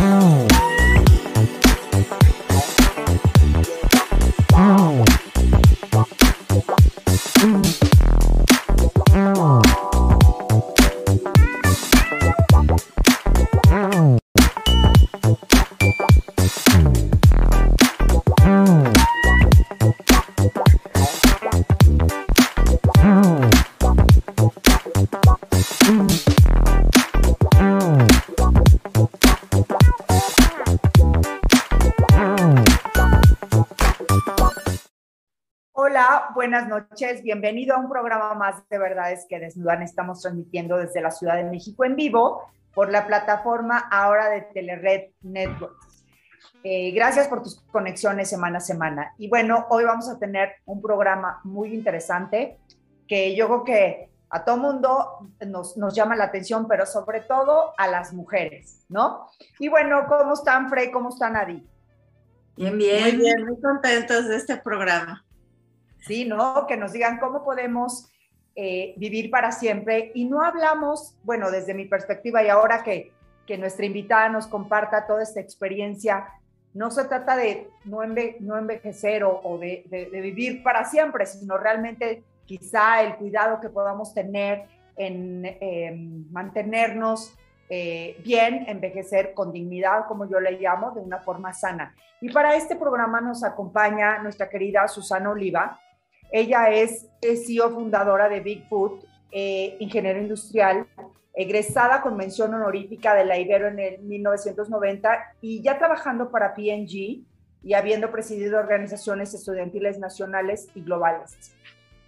Mm-hmm. Buenas noches. Bienvenido a un programa más de Verdades que Desnudan. Estamos transmitiendo desde la Ciudad de México en vivo por la plataforma ahora de Telered Network. Eh, gracias por tus conexiones semana a semana. Y bueno, hoy vamos a tener un programa muy interesante que yo creo que a todo mundo nos, nos llama la atención, pero sobre todo a las mujeres, ¿no? Y bueno, ¿cómo están, Frey? ¿Cómo están, Adi? Bien, bien. Muy bien, muy contentos de este programa. ¿Sí? ¿No? Que nos digan cómo podemos eh, vivir para siempre. Y no hablamos, bueno, desde mi perspectiva y ahora que, que nuestra invitada nos comparta toda esta experiencia, no se trata de no, no envejecer o, de, de, vivir para siempre, sino realmente quizá el cuidado que podamos tener en em, mantenernos eh, bien, envejecer con dignidad, como yo le llamo, de una forma sana. Y para este programa nos acompaña nuestra querida Susana Oliva. Ella es, CEO fundadora de Bigfoot, eh, ingeniero industrial, egresada con mención honorífica de la Ibero en el 1990 y ya trabajando para PNG y habiendo presidido organizaciones estudiantiles nacionales y globales.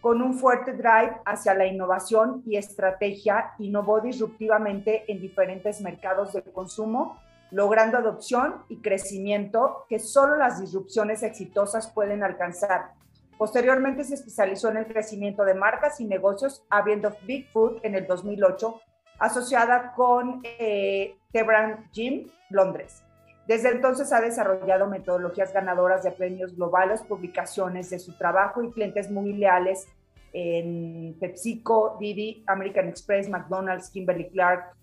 Con un fuerte drive hacia la innovación y estrategia, innovó disruptivamente en diferentes mercados de consumo, logrando adopción y crecimiento que solo las disrupciones exitosas pueden alcanzar Posteriormente se especializó en el crecimiento de marcas y negocios, abriendo Bigfoot en el 2008, asociada con eh, The Brand Gym, Londres. Desde entonces ha desarrollado metodologías ganadoras de premios globales, publicaciones de su trabajo y clientes muy leales en PepsiCo, Didi, American Express, McDonald's, Kimberly Clark,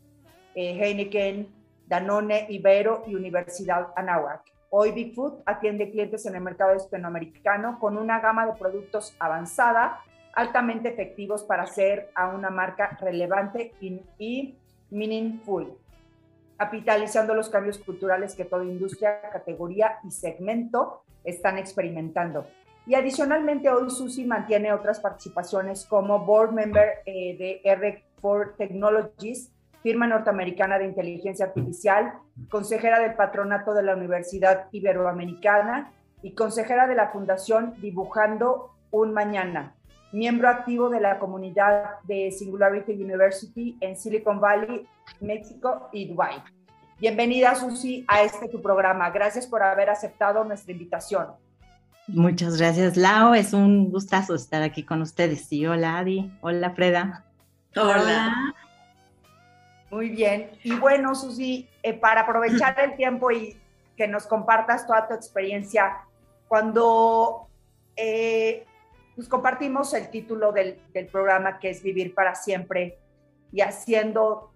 eh, Heineken, Danone, Ibero y Universidad Anáhuac. Hoy Bigfoot atiende clientes en el mercado hispanoamericano con una gama de productos avanzada, altamente efectivos para ser a una marca relevante y meaningful, capitalizando los cambios culturales que toda industria, categoría y segmento están experimentando. Y adicionalmente hoy Susi mantiene otras participaciones como board member eh, de R4 Technologies, firma norteamericana de inteligencia artificial, consejera del patronato de la Universidad Iberoamericana y consejera de la Fundación Dibujando un Mañana, miembro activo de la comunidad de Singularity University en Silicon Valley, México y Dubai. Bienvenida, Susi, a este tu programa. Gracias por haber aceptado nuestra invitación. Muchas gracias, Lau. Es un gustazo estar aquí con ustedes. Y hola, Adi. Hola, Freda. Hola. Muy bien. Y bueno, Susi, eh, para aprovechar el tiempo y que nos compartas toda tu experiencia, cuando eh, pues compartimos el título del, programa que es Vivir para siempre y haciendo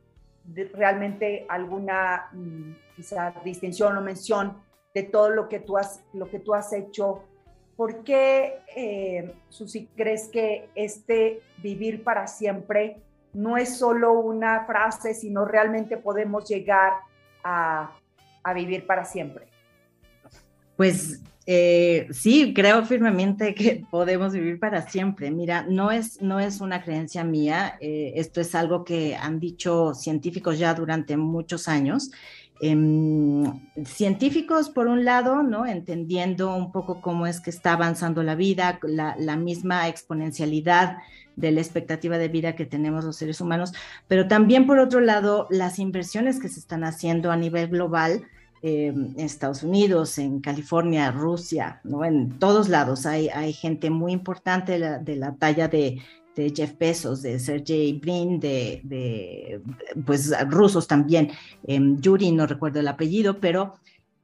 realmente alguna mm, quizá distinción o mención de todo lo que tú has, lo que tú has hecho, ¿por qué, eh, Susi, crees que este vivir para siempre no es solo una frase, sino realmente podemos llegar a, vivir para siempre. Pues eh, sí, creo firmemente que podemos vivir para siempre. Mira, no es, no es una creencia mía, eh, esto es algo que han dicho científicos ya durante muchos años. Em, científicos, por un lado, ¿no? entendiendo un poco cómo es que está avanzando la vida, la misma exponencialidad de la expectativa de vida que tenemos los seres humanos, pero también por otro lado las inversiones que se están haciendo a nivel global em, en Estados Unidos, en California, Rusia, ¿no? en todos lados hay, hay gente muy importante de la, talla de, Jeff Bezos, de Sergey Brin, de, de pues rusos también, eh, Yuri, no recuerdo el apellido, pero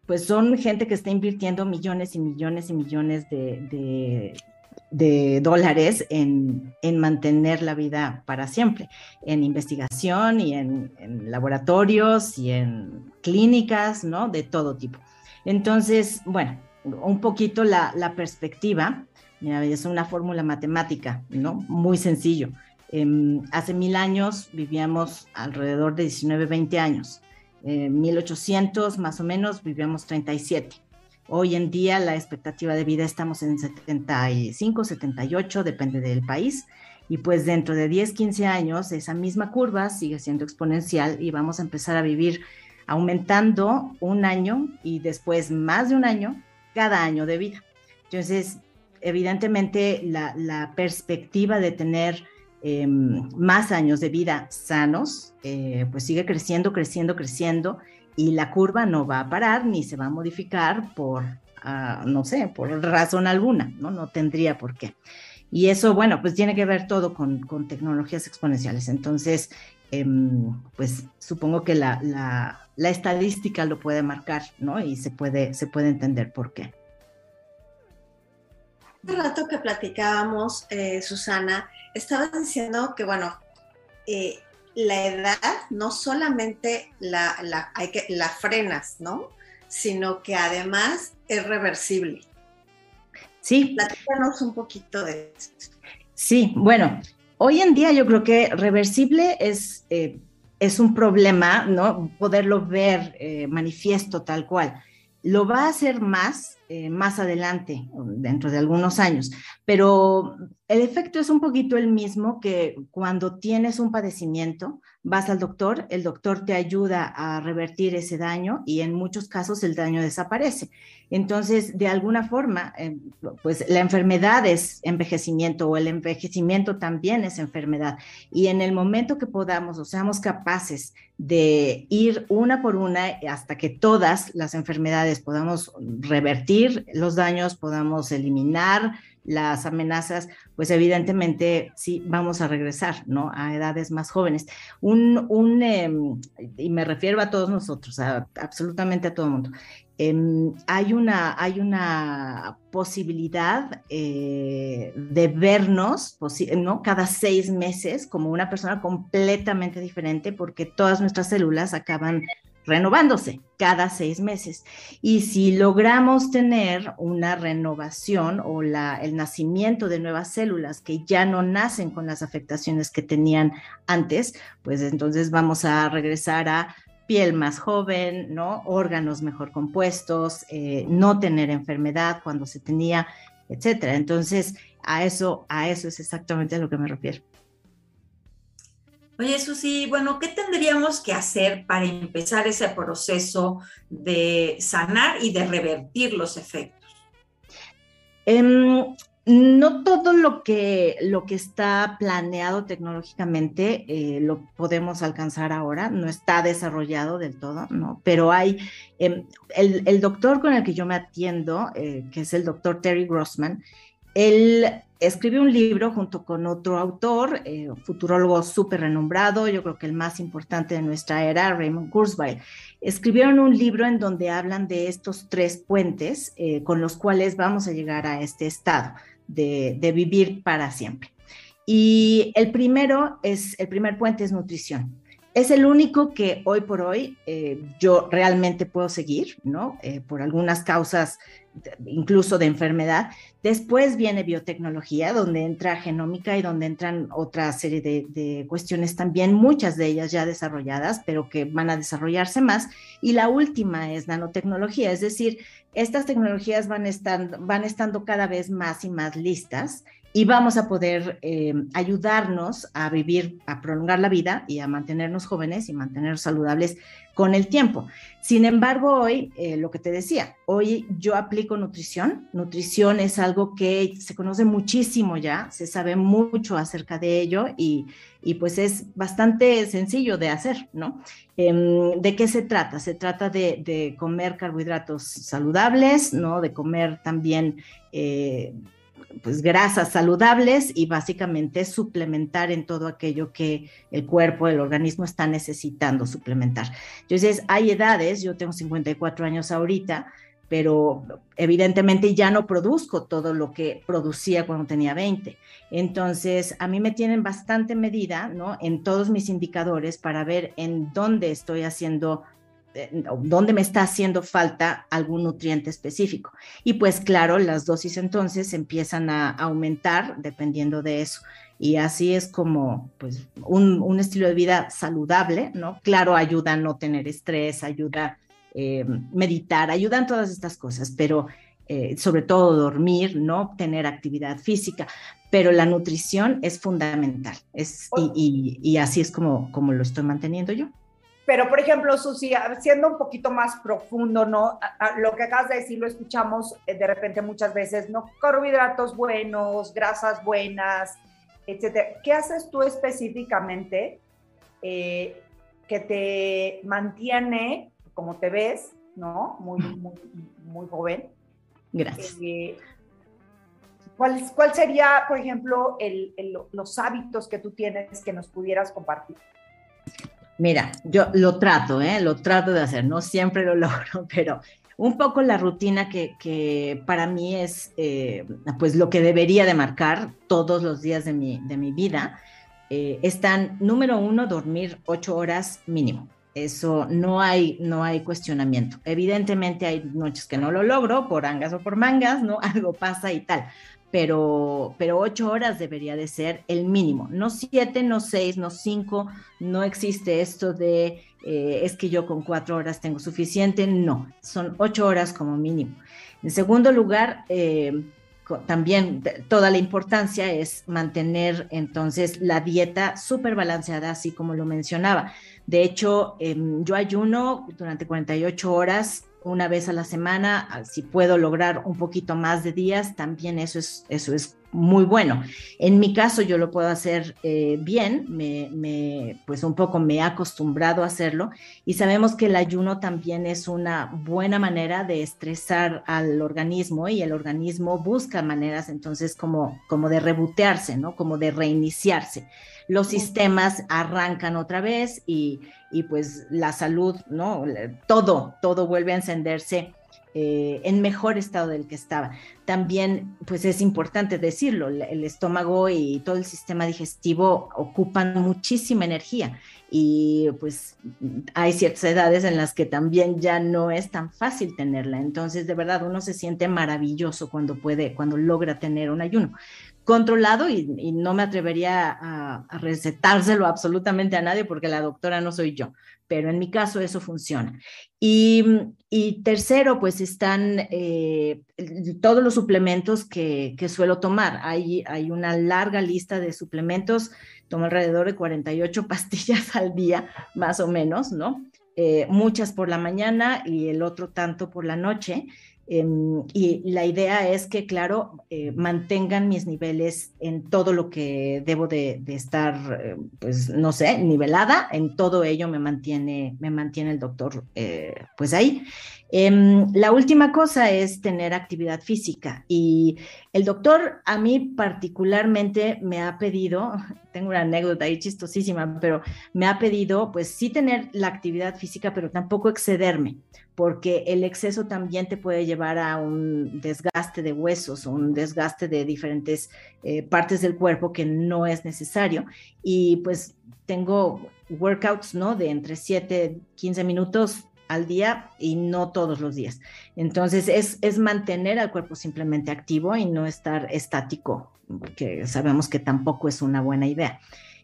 pues son gente que está invirtiendo millones y millones y millones de, dólares en, mantener la vida para siempre, en investigación y en, laboratorios y en clínicas, ¿no? De todo tipo. Entonces, bueno, un poquito la, perspectiva, mira, es una fórmula matemática, ¿no? Muy sencillo. Em, hace mil años vivíamos alrededor de 19, 20 años. En 1800 más o menos vivíamos 37. Hoy en día la expectativa de vida estamos en 75, 78, depende del país. Y pues dentro de 10, 15 años esa misma curva sigue siendo exponencial y vamos a empezar a vivir aumentando un año y después más de un año cada año de vida. Entonces, evidentemente la, perspectiva de tener em, más años de vida sanos, eh, pues sigue creciendo, creciendo, creciendo y la curva no va a parar ni se va a modificar por, ah, no sé, por razón alguna, ¿no? No tendría por qué. Y eso, bueno, pues tiene que ver todo con, tecnologías exponenciales. Entonces, em, pues supongo que la, la, estadística lo puede marcar, ¿no? Y se puede, se puede entender por qué. Hace rato que platicábamos, eh, Susana, estabas diciendo que, bueno, eh, la edad no solamente la, hay que, la frenas, ¿no? Sino que además es reversible. Sí. Platícanos un poquito de eso. Sí, bueno, hoy en día yo creo que reversible es, eh, es un problema, ¿no? Poderlo ver eh, manifiesto tal cual. Lo va a hacer más eh, más adelante, dentro de algunos años, pero el efecto es un poquito el mismo que cuando tienes un padecimiento, vas al doctor, el doctor te ayuda a revertir ese daño y en muchos casos el daño desaparece. Entonces, de alguna forma, eh, pues la enfermedad es envejecimiento o el envejecimiento también es enfermedad. Y en el momento que podamos o seamos capaces de ir una por una hasta que todas las enfermedades podamos revertir los daños, podamos eliminar las amenazas, pues evidentemente sí vamos a regresar, ¿no? A edades más jóvenes. Un, un em, y me refiero a todos nosotros, absolutamente a todo el mundo. Em, hay, una, hay una posibilidad eh, de vernos ¿no? cada seis meses como una persona completamente diferente porque todas nuestras células acaban renovándose cada seis meses. Y si logramos tener una renovación o la, el nacimiento de nuevas células que ya no nacen con las afectaciones que tenían antes, pues entonces vamos a regresar a piel más joven, ¿no? Órganos mejor compuestos, eh, no tener enfermedad cuando se tenía, etcétera. Entonces, a eso, a eso es exactamente a lo que me refiero. Oye, Susi, bueno, ¿qué tendríamos que hacer para empezar ese proceso de sanar y de revertir los efectos? Em, no todo lo que, lo que está planeado tecnológicamente eh, lo podemos alcanzar ahora, no está desarrollado del todo, ¿no? Pero hay, em, el, doctor con el que yo me atiendo, eh, que es el doctor Terry Grossman, él escribió un libro junto con otro autor, eh, futurólogo súper renombrado, yo creo que el más importante de nuestra era, Raymond Kurzweil. Escribieron un libro en donde hablan de estos tres puentes eh, con los cuales vamos a llegar a este estado de, vivir para siempre. Y el primero es, el primer puente es nutrición. Es el único que hoy por hoy eh, yo realmente puedo seguir, ¿no? por algunas causas incluso de enfermedad. Después viene biotecnología, donde entra genómica y donde entran otra serie de, cuestiones también, muchas de ellas ya desarrolladas, pero que van a desarrollarse más. Y la última es nanotecnología, es decir, estas tecnologías van, estando, van estando cada vez más y más listas y vamos a poder eh, ayudarnos a vivir, a prolongar la vida y a mantenernos jóvenes y mantenernos saludables con el tiempo. Sin embargo, hoy, eh, lo que te decía, hoy yo aplico nutrición. Nutrición es algo que se conoce muchísimo ya, se sabe mucho acerca de ello y, pues es bastante sencillo de hacer, ¿no? Em, ¿De qué se trata? Se trata de, comer carbohidratos saludables, ¿no? De comer también... Pues grasas saludables y básicamente suplementar en todo aquello que el cuerpo, el organismo está necesitando suplementar. Entonces, hay edades, yo tengo 54 años ahorita, pero evidentemente ya no produzco todo lo que producía cuando tenía 20. Entonces, a mí me tienen bastante medida, ¿no? En todos mis indicadores para ver en dónde estoy haciendo dónde me está haciendo falta algún nutriente específico. Y pues claro, las dosis entonces empiezan a aumentar dependiendo de eso. Y así es como, pues, un, estilo de vida saludable, ¿no? Claro, ayuda a no tener estrés, ayuda a eh, meditar, ayudan todas estas cosas, pero eh, sobre todo dormir, ¿no? Tener actividad física, pero la nutrición es fundamental. Es, y, y, así es como, como lo estoy manteniendo yo. Pero, por ejemplo, Susi, siendo un poquito más profundo, ¿no? lo que acabas de decir lo escuchamos eh, de repente muchas veces, ¿no? Carbohidratos buenos, grasas buenas, etcétera. ¿Qué haces tú específicamente eh, que te mantiene, como te ves, ¿no? Muy, muy, joven. Gracias. Eh, ¿cuál, ¿cuál, sería, por ejemplo, los hábitos que tú tienes que nos pudieras compartir? Mira, yo lo trato, ¿eh? lo trato de hacer, no siempre lo logro, pero un poco la rutina que, para mí es eh, pues lo que debería de marcar todos los días de mi, de mi vida, eh, están, número uno, dormir ocho horas mínimo. Eso no hay, no hay cuestionamiento. Evidentemente hay noches que no lo logro por angas o por mangas, ¿no? Algo pasa y tal pero, pero ocho horas debería de ser el mínimo, no siete, no seis, no cinco, no existe esto de eh, es que yo con cuatro horas tengo suficiente, no, son ocho horas como mínimo. En segundo lugar, eh, también toda la importancia es mantener entonces la dieta súper balanceada, así como lo mencionaba. De hecho, em, yo ayuno durante 48 horas una vez a la semana, si puedo lograr un poquito más de días, también eso es, eso es muy bueno. En mi caso yo lo puedo hacer eh, bien, me, pues un poco me he acostumbrado a hacerlo y sabemos que el ayuno también es una buena manera de estresar al organismo y el organismo busca maneras entonces como, como de rebotearse, ¿no? Como de reiniciarse. Los sistemas arrancan otra vez y, y pues la salud, ¿no? Todo, todo vuelve a encenderse eh, en mejor estado del que estaba. También, pues es importante decirlo, el estómago y todo el sistema digestivo ocupan muchísima energía y pues hay ciertas edades en las que también ya no es tan fácil tenerla. Entonces, de verdad, uno se siente maravilloso cuando puede, cuando logra tener un ayuno controlado y, no me atrevería a, a, recetárselo absolutamente a nadie porque la doctora no soy yo, pero en mi caso eso funciona. Y, tercero, pues están eh, todos los suplementos que, suelo tomar. Hay, hay una larga lista de suplementos, tomo alrededor de 48 pastillas al día, más o menos, ¿no? Eh, muchas por la mañana y el otro tanto por la noche. Em, y la idea es que, claro, eh, mantengan mis niveles en todo lo que debo de, estar, eh, pues, no sé, nivelada. En todo ello me mantiene, me mantiene el doctor, eh, pues ahí. Em, la última cosa es tener actividad física y el doctor a mí particularmente me ha pedido, tengo una anécdota ahí chistosísima, pero me ha pedido pues sí tener la actividad física, pero tampoco excederme, porque el exceso también te puede llevar a un desgaste de huesos, un desgaste de diferentes eh, partes del cuerpo que no es necesario. Y pues tengo workouts, ¿no? De entre 7, 15 minutos al día y no todos los días. Entonces es, es mantener al cuerpo simplemente activo y no estar estático, que sabemos que tampoco es una buena idea.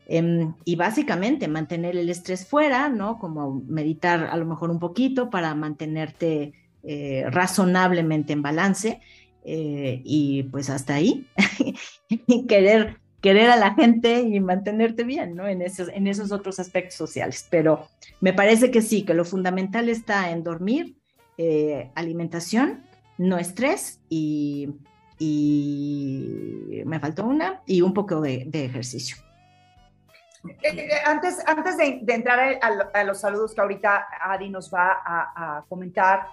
Em, y básicamente mantener el estrés fuera, ¿no? Como meditar a lo mejor un poquito para mantenerte eh, razonablemente en balance. Eh, y pues hasta ahí, querer querer a la gente y mantenerte bien, ¿no? En esos, en esos otros aspectos sociales. Pero me parece que sí, que lo fundamental está en dormir, eh, alimentación, no estrés y, me faltó una y un poco de, ejercicio. Eh, eh, antes, antes de, entrar a, los saludos que ahorita Adi nos va a, a comentar,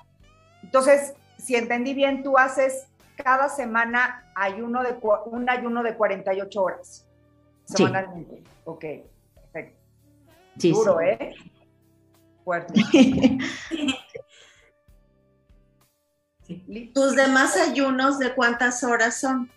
entonces, si entendí bien, tú haces cada semana ayuno de, un ayuno de 48 horas semanalmente. Sí. Ok, perfecto. Duro, ¿eh? Fuerte. ¿Tus demás ayunos de cuántas horas son?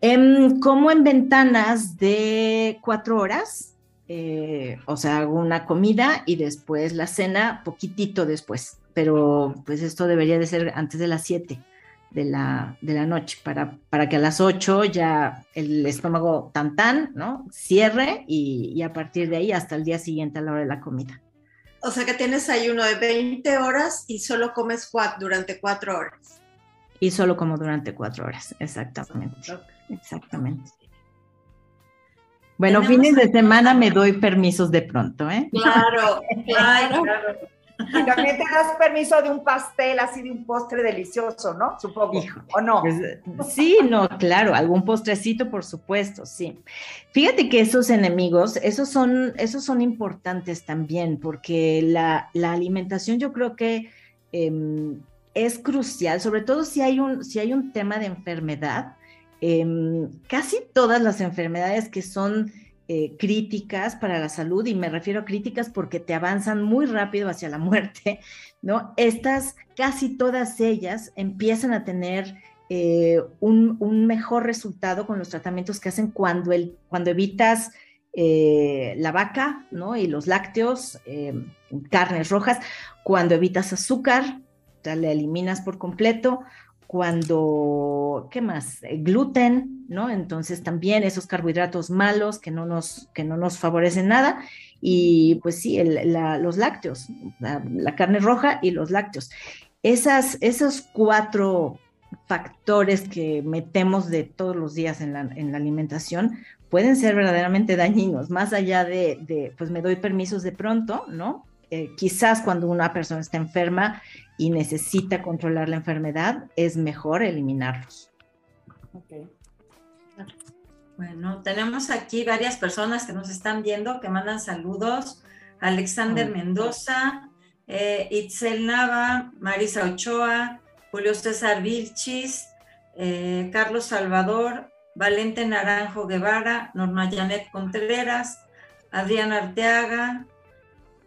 Em, como en ventanas de cuatro horas, eh, o sea, hago una comida y después la cena, poquitito después, pero pues esto debería de ser antes de las siete de la, de la noche, para, para que a las ocho ya el estómago tan tan, ¿no? Cierre y, y a partir de ahí hasta el día siguiente a la hora de la comida. O sea que tienes ayuno de 20 horas y solo comes durante cuatro horas. Y solo como durante cuatro horas, exactamente. Exactamente. Bueno, fines de semana me doy permisos de pronto, ¿eh? Claro, claro. Y también te das permiso de un pastel, así de un postre delicioso, ¿no? Supongo. ¿O no? Pues, sí, no, claro, algún postrecito, por supuesto, sí. Fíjate que esos enemigos, esos son, esos son importantes también, porque la, alimentación yo creo que em, es crucial, sobre todo si hay un, si hay un tema de enfermedad. Em, casi todas las enfermedades que son eh, críticas para la salud, y me refiero a críticas porque te avanzan muy rápido hacia la muerte, ¿no? Estas, casi todas ellas empiezan a tener eh, un, mejor resultado con los tratamientos que hacen cuando, el, cuando evitas eh, la vaca, ¿no? Y los lácteos, carnes rojas, cuando evitas azúcar, o la eliminas por completo, cuando, ¿qué más? Eh, gluten, ¿no? Entonces también esos carbohidratos malos que no nos, que no nos favorecen nada. Y pues sí, los lácteos, la, carne roja y los lácteos. Esas, esos cuatro factores que metemos de todos los días en la, en la alimentación pueden ser verdaderamente dañinos, más allá de, de, pues me doy permisos de pronto, ¿no? Eh, quizás cuando una persona está enferma y necesita controlar la enfermedad, es mejor eliminarlos. Bueno, tenemos aquí varias personas que nos están viendo, que mandan saludos. Alexander Mendoza, eh, Itzel Nava, Marisa Ochoa, Julio César Vilchis, eh, Carlos Salvador, Valente Naranjo Guevara, Norma Janet Contreras, Adriana Arteaga,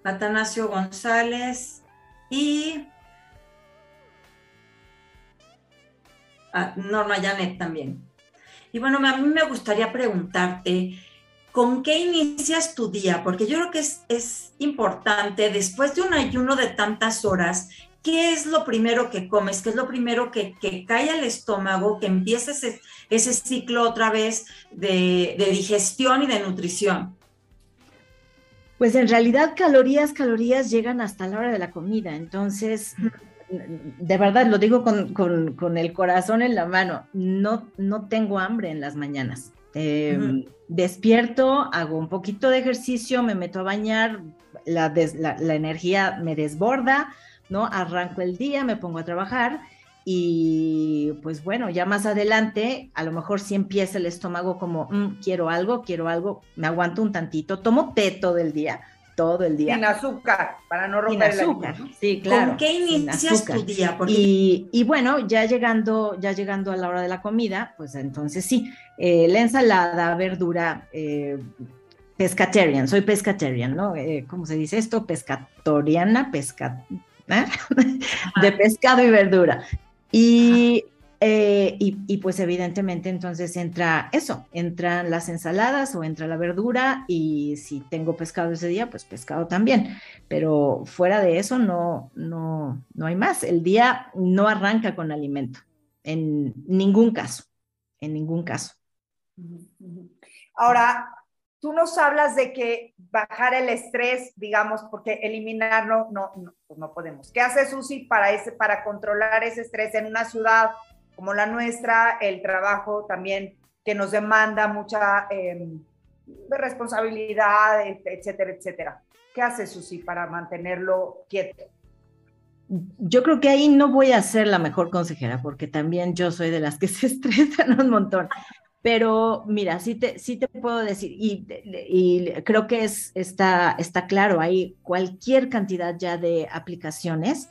Atanasio González y Norma Janet también. Y bueno, a mí me gustaría preguntarte, ¿con qué inicias tu día? Porque yo creo que es, importante, después de un ayuno de tantas horas, ¿qué es lo primero que comes? ¿Qué es lo primero que, cae al estómago, que empieza ese, ciclo otra vez de, de digestión y de nutrición? Pues en realidad calorías, calorías llegan hasta la hora de la comida. Entonces, de verdad, lo digo con, el corazón en la mano, no, no tengo hambre en las mañanas. Em, despierto, hago un poquito de ejercicio, me meto a bañar, la, la, energía me desborda, ¿no? Arranco el día, me pongo a trabajar y pues bueno, ya más adelante, a lo mejor si empieza el estómago como, mm, quiero algo, quiero algo, me aguanto un tantito, tomo té todo el día, todo el día. Sin azúcar, para no romper Sin azúcar, sí, claro. ¿Con qué inicias tu día? Y, bueno, ya llegando, ya llegando a la hora de la comida, pues entonces sí, eh, la ensalada, verdura, eh, pescatarian, soy pescatarian, ¿no? Eh, ¿Cómo se dice esto? Pescatoriana, pesca... ¿eh? de pescado y verdura. Y, eh, y, pues evidentemente entonces entra eso, entran las ensaladas o entra la verdura y si tengo pescado ese día, pues pescado también. Pero fuera de eso no, no, no hay más. El día no arranca con alimento, en ningún caso, en ningún caso. Ahora, tú nos hablas de que bajar el estrés, digamos, porque eliminarlo no, no, pues no podemos. ¿Qué hace Susi para, ese, para controlar ese estrés en una ciudad como la nuestra, el trabajo también que nos demanda mucha em, responsabilidad, etcétera, etcétera? ¿Qué hace Susi para mantenerlo quieto? Yo creo que ahí no voy a ser la mejor consejera porque también yo soy de las que se estresan un montón. Pero mira, sí te, sí te puedo decir, y, creo que es, está, está claro, hay cualquier cantidad ya de aplicaciones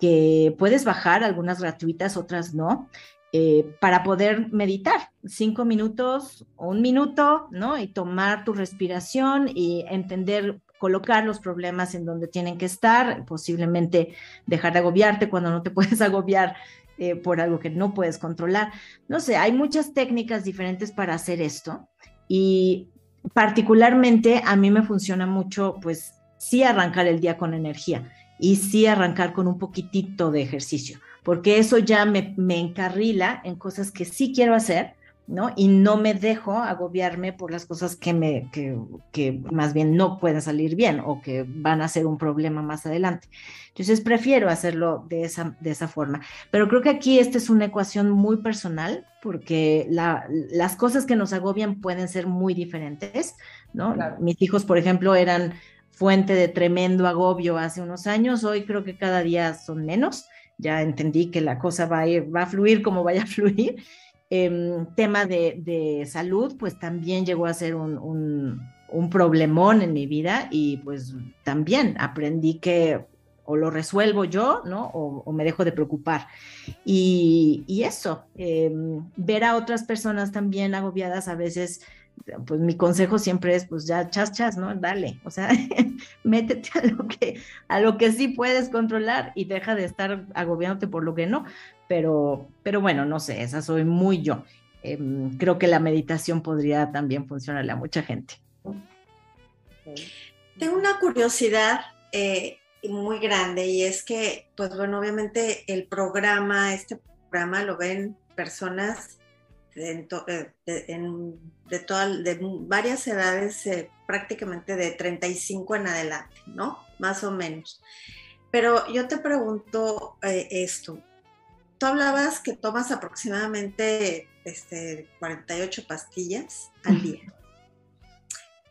que puedes bajar, algunas gratuitas, otras no, eh, para poder meditar cinco minutos o un minuto, ¿no? Y tomar tu respiración y entender colocar los problemas en donde tienen que estar, posiblemente dejar de agobiarte cuando no te puedes agobiar eh, por algo que no puedes controlar. No sé, hay muchas técnicas diferentes para hacer esto y particularmente a mí me funciona mucho, pues sí arrancar el día con energía y sí arrancar con un poquitito de ejercicio, porque eso ya me, me encarrila en cosas que sí quiero hacer ¿no? Y no me dejo agobiarme por las cosas que, me, que, más bien no pueden salir bien o que van a ser un problema más adelante. Entonces prefiero hacerlo de esa, de esa forma. Pero creo que aquí esta es una ecuación muy personal porque las cosas que nos agobian pueden ser muy diferentes, ¿no? Mis hijos, por ejemplo, eran fuente de tremendo agobio hace unos años, hoy creo que cada día son menos. Ya entendí que la cosa va a, ir, va a fluir como vaya a fluir eh, tema de, salud, pues también llegó a ser un, problemón en mi vida y pues también aprendí que o lo resuelvo yo, ¿no? O, me dejo de preocupar. Y, eso, em, ver a otras personas también agobiadas a veces pues mi consejo siempre es, pues ya chas, chas, ¿no? Dale, o sea, métete a lo que, a lo que sí puedes controlar y deja de estar agobiándote por lo que no. Pero, pero bueno, no sé, esa soy muy yo. Em, creo que la meditación podría también funcionarle a mucha gente. Tengo una curiosidad eh, muy grande y es que, pues bueno, obviamente el programa, este programa lo ven personas de, de, todas, de varias edades, eh, prácticamente de 35 en adelante, ¿no? Más o menos. Pero yo te pregunto eh, esto. Tú hablabas que tomas aproximadamente este, 48 pastillas al día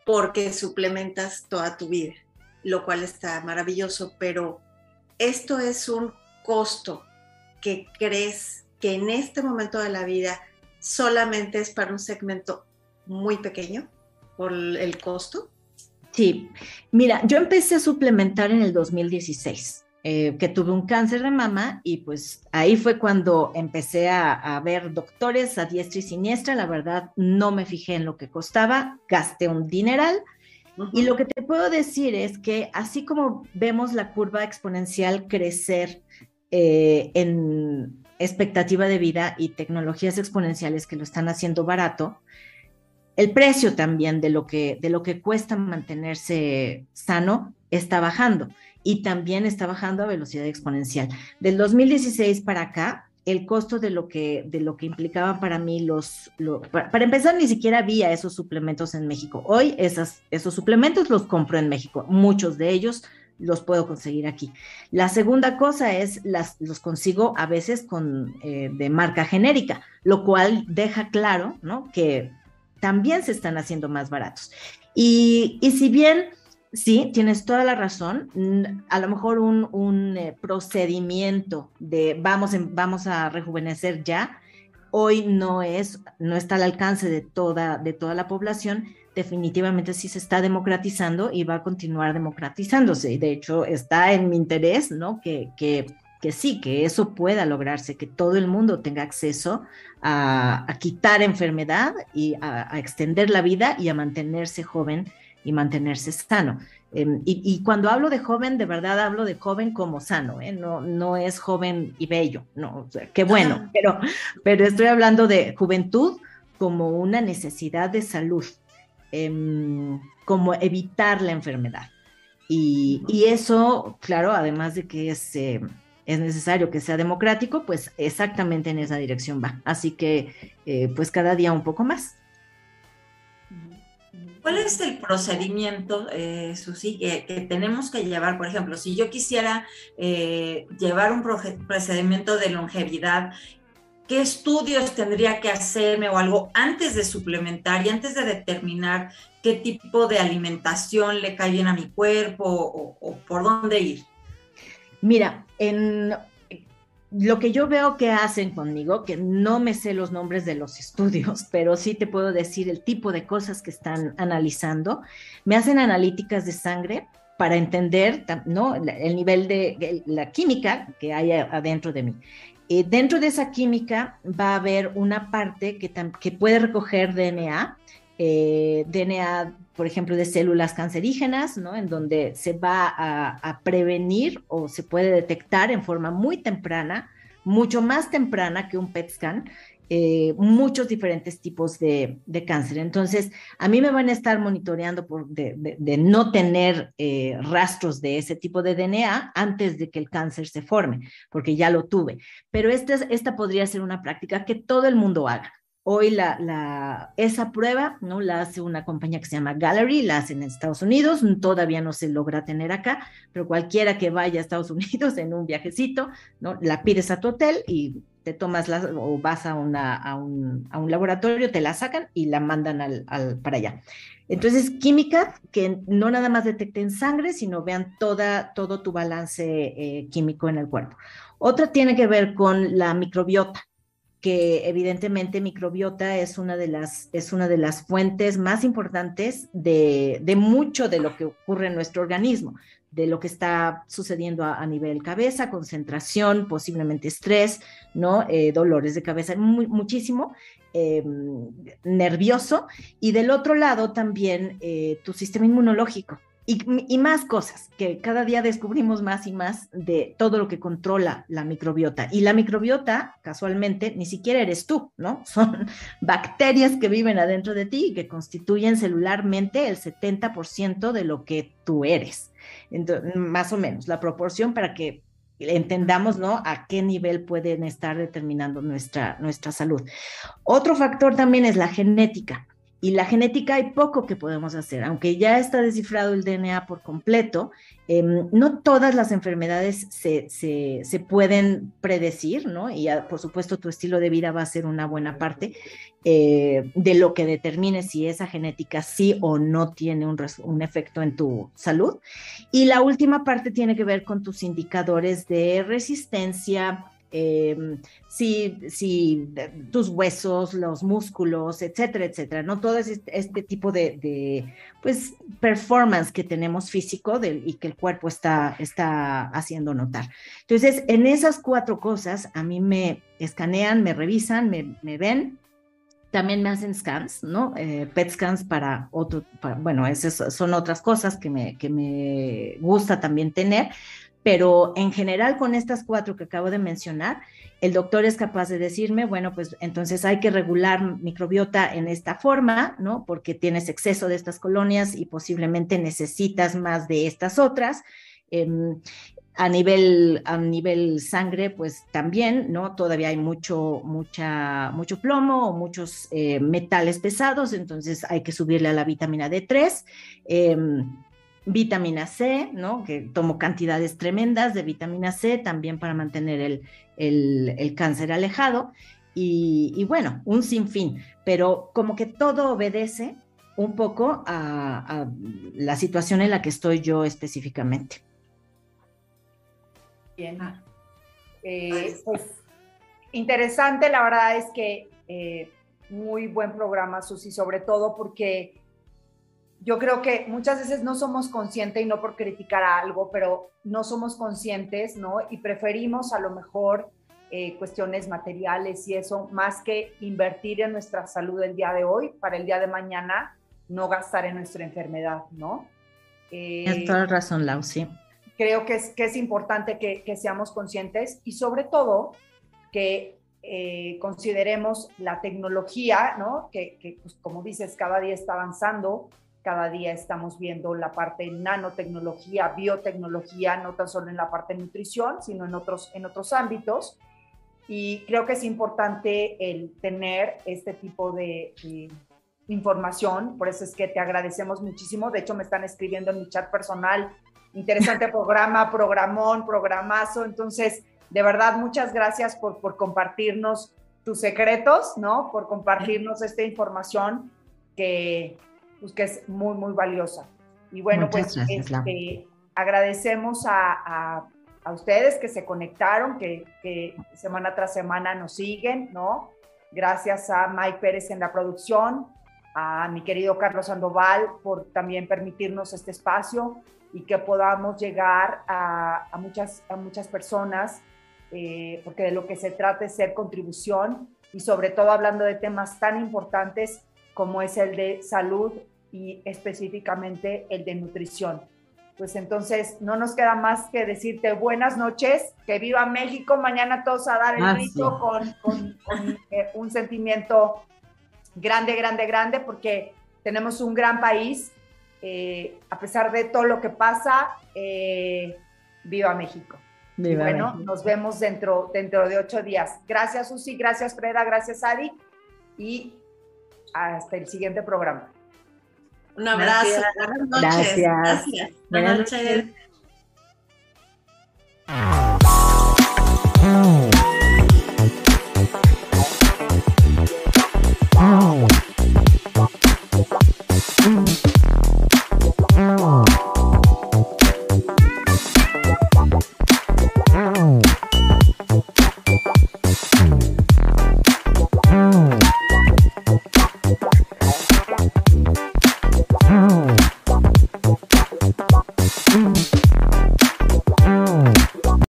porque suplementas toda tu vida, lo cual está maravilloso, pero esto es un costo que crees que en este momento de la vida solamente es para un segmento muy pequeño por el costo? Sí, mira, yo empecé a suplementar en el 2016. Eh, que tuve un cáncer de mama y pues ahí fue cuando empecé a, ver doctores a diestra y siniestra. La verdad, no me fijé en lo que costaba, gasté un dineral. Y lo que te puedo decir es que así como vemos la curva exponencial crecer eh, en, expectativa de vida y tecnologías exponenciales que lo están haciendo barato, el precio también de lo que, de lo que cuesta mantenerse sano está bajando y también está bajando a velocidad exponencial. Del 2016 para acá, el costo de lo que, de lo que implicaban para mí los, para, empezar, ni siquiera había esos suplementos en México. Hoy esas, esos suplementos los compro en México, muchos de ellos los puedo conseguir aquí. La segunda cosa es, las, los consigo a veces con, eh, de marca genérica, lo cual deja claro ¿no? que también se están haciendo más baratos. Y, y si bien, sí, tienes toda la razón, a lo mejor un, un eh, procedimiento de vamos, vamos a rejuvenecer ya, hoy no es, no está al alcance de toda, de toda la población, definitivamente sí se está democratizando y va a continuar democratizándose. De hecho está en mi interés, ¿no? Que, que, que sí, que eso pueda lograrse, que todo el mundo tenga acceso a, quitar enfermedad y a, extender la vida y a mantenerse joven y mantenerse sano. Em, y, cuando hablo de joven, de verdad hablo de joven como sano, ¿eh? no, no es joven y bello, no, qué bueno, pero, pero estoy hablando de juventud como una necesidad de salud, Em, como evitar la enfermedad. Y, eso, claro, además de que es, eh, es necesario que sea democrático, pues exactamente en esa dirección va. Así que, eh, pues cada día un poco más. ¿Cuál es el procedimiento, eh, Susi, que, tenemos que llevar? Por ejemplo, si yo quisiera llevar un procedimiento de longevidad qué estudios tendría que hacerme o algo antes de suplementar y antes de determinar qué tipo de alimentación le cae bien a mi cuerpo o, por dónde ir? Mira, en lo que yo veo que hacen conmigo, que no me sé los nombres de los estudios, pero sí te puedo decir el tipo de cosas que están analizando, me hacen analíticas de sangre para entender ¿no? el nivel de la química que hay adentro de mí. Eh, dentro de esa química va a haber una parte que, que puede recoger DNA eh, DNA, por ejemplo, de células cancerígenas, ¿no? En donde se va a, prevenir o se puede detectar en forma muy temprana, mucho más temprana que un PET scan, eh, muchos diferentes tipos de, cáncer. Entonces, a mí me van a estar monitoreando por de, no tener eh, rastros de ese tipo de DNA antes de que el cáncer se forme, porque ya lo tuve. Pero esta, esta podría ser una práctica que todo el mundo haga. Hoy la, la, esa prueba ¿no? la hace una compañía que se llama Gallery, la hacen en Estados Unidos, todavía no se logra tener acá, pero cualquiera que vaya a Estados Unidos en un viajecito, ¿no? la pides a tu hotel y te tomas la, o vas a, una, a, un, a un laboratorio, te la sacan y la mandan al, al, para allá. Entonces, química que no nada más detecten sangre, sino vean toda, todo tu balance eh, químico en el cuerpo. Otra tiene que ver con la microbiota que evidentemente microbiota es una de las, es una de las fuentes más importantes de, de, mucho de lo que ocurre en nuestro organismo, de lo que está sucediendo a, nivel cabeza, concentración, posiblemente estrés, ¿no? Eh, dolores de cabeza, muchísimo, em, nervioso, y del otro lado también eh, tu sistema inmunológico y, más cosas, que cada día descubrimos más y más de todo lo que controla la microbiota. Y la microbiota, casualmente, ni siquiera eres tú, ¿no? Son bacterias que viven adentro de ti y que constituyen celularmente el 70% de lo que tú eres. Más o menos, la proporción para que entendamos, ¿no? A qué nivel pueden estar determinando nuestra, nuestra salud. Otro factor también es la genética. Y la genética hay poco que podemos hacer, aunque ya está descifrado el DNA por completo, em, no todas las enfermedades se, pueden predecir, ¿no? Y por supuesto tu estilo de vida va a ser una buena parte eh, de lo que determine si esa genética sí o no tiene un, un efecto en tu salud. Y la última parte tiene que ver con tus indicadores de resistencia, Em, si, si, tus huesos, los músculos, etcétera, etcétera, ¿no? Todo este, este tipo de, pues, performance que tenemos físico y que el cuerpo está, está haciendo notar. Entonces, en esas cuatro cosas, a mí me escanean, me revisan, me, ven, también me hacen scans, ¿no? Eh, PET scans para otro, bueno, esas son otras cosas que me, que me gusta también tener, pero en general con estas cuatro que acabo de mencionar, el doctor es capaz de decirme, bueno, pues entonces hay que regular microbiota en esta forma, ¿no? Porque tienes exceso de estas colonias y posiblemente necesitas más de estas otras. Em, a nivel, a nivel sangre, pues también, ¿no? Todavía hay mucho, mucho plomo o muchos eh, metales pesados, entonces hay que subirle a la vitamina D3 vitamina C, ¿no? Que tomo cantidades tremendas de vitamina C también para mantener el, cáncer alejado. Y, bueno, un sinfín, pero como que todo obedece un poco a, la situación en la que estoy yo específicamente. Bien. Eh, pues interesante, la verdad es que eh, muy buen programa, Susi, sobre todo porque yo creo que muchas veces no somos conscientes, y no por criticar a algo, pero no somos conscientes, ¿no? Y preferimos a lo mejor eh, cuestiones materiales y eso, más que invertir en nuestra salud el día de hoy, para el día de mañana no gastar en nuestra enfermedad, ¿no? Eh, Tienes toda la razón, Lau, sí. Creo que es, que es importante que, que seamos conscientes y sobre todo que eh, consideremos la tecnología, ¿no? Que, que pues, como dices, cada día está avanzando, cada día estamos viendo la parte nanotecnología, biotecnología, no tan solo en la parte de nutrición, sino en otros, en otros ámbitos. Y creo que es importante el tener este tipo de, información, por eso es que te agradecemos muchísimo. De hecho, me están escribiendo en mi chat personal, interesante programa, programón, programazo. Entonces, de verdad, muchas gracias por, por compartirnos tus secretos, ¿no? Por compartirnos esta información que, pues que es muy, muy valiosa. Y bueno, pues este, agradecemos a, a, ustedes que se conectaron, que, que, semana tras semana nos siguen, ¿no? Gracias a Mike Pérez en la producción, a mi querido Carlos Sandoval por también permitirnos este espacio y que podamos llegar a, a muchas, a muchas personas, eh, porque de lo que se trata es ser contribución y sobre todo hablando de temas tan importantes como es el de salud y específicamente el de nutrición. Pues entonces no nos queda más que decirte buenas noches, que viva México, mañana todos a dar el Ah, grito con, con- con, eh, un sentimiento grande, grande, grande, porque tenemos un gran país, eh, a pesar de todo lo que pasa, eh, viva México. Viva bueno, México. nos vemos dentro, dentro de ocho días. Gracias, Susi, gracias, Freda, gracias, Adi, y hasta el siguiente programa. Un abrazo. Gracias. Buenas noches. Gracias. Gracias. Buenas Buenas noches.